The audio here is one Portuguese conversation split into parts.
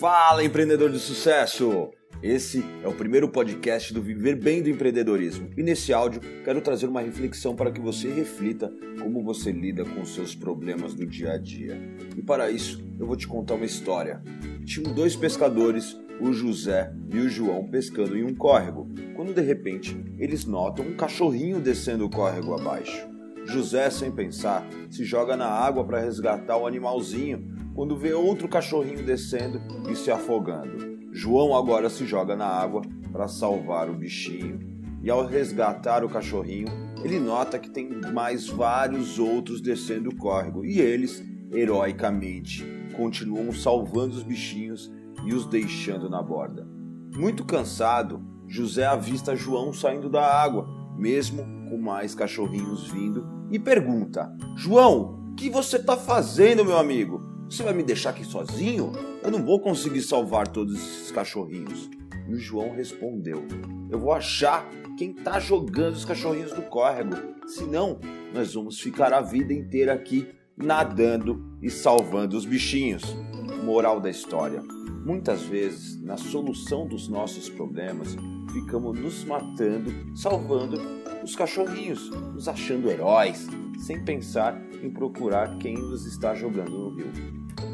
Fala, empreendedor de sucesso! Esse é o primeiro podcast do Viver Bem do Empreendedorismo. E nesse áudio quero trazer uma reflexão para que você reflita como você lida com os seus problemas do dia a dia. E para isso, eu vou te contar uma história. Tinham dois pescadores, o José e o João, pescando em um córrego, quando de repente eles notam um cachorrinho descendo o córrego abaixo. José, sem pensar, se joga na água para resgatar o animalzinho, quando vê outro cachorrinho descendo e se afogando. João agora se joga na água para salvar o bichinho. E ao resgatar o cachorrinho, ele nota que tem mais vários outros descendo o córrego e eles, heroicamente, continuam salvando os bichinhos e os deixando na borda. Muito cansado, José avista João saindo da água, mesmo com mais cachorrinhos vindo, e pergunta: João, o que você está fazendo, meu amigo? Você vai me deixar aqui sozinho? Eu não vou conseguir salvar todos esses cachorrinhos. E o João respondeu: Eu vou achar quem está jogando os cachorrinhos do córrego. Senão, nós vamos ficar a vida inteira aqui nadando e salvando os bichinhos. Moral da história: muitas vezes, na solução dos nossos problemas, ficamos nos matando, salvando os cachorrinhos, nos achando heróis, sem pensar em procurar quem nos está jogando no rio.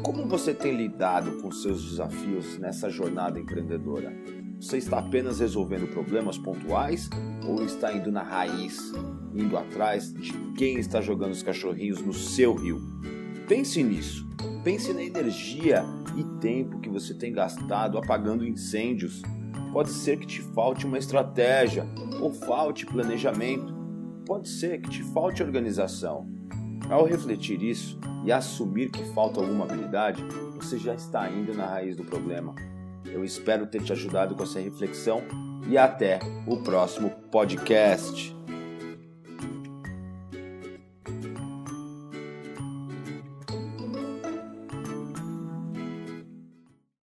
Como você tem lidado com seus desafios nessa jornada empreendedora? Você está apenas resolvendo problemas pontuais ou está indo na raiz, indo atrás de quem está jogando os cachorrinhos no seu rio? Pense nisso. Pense na energia e tempo que você tem gastado apagando incêndios Pode ser que te falte uma estratégia ou falte planejamento. Pode ser que te falte organização. Ao refletir isso e assumir que falta alguma habilidade, você já está indo na raiz do problema. Eu espero ter te ajudado com essa reflexão e até o próximo podcast.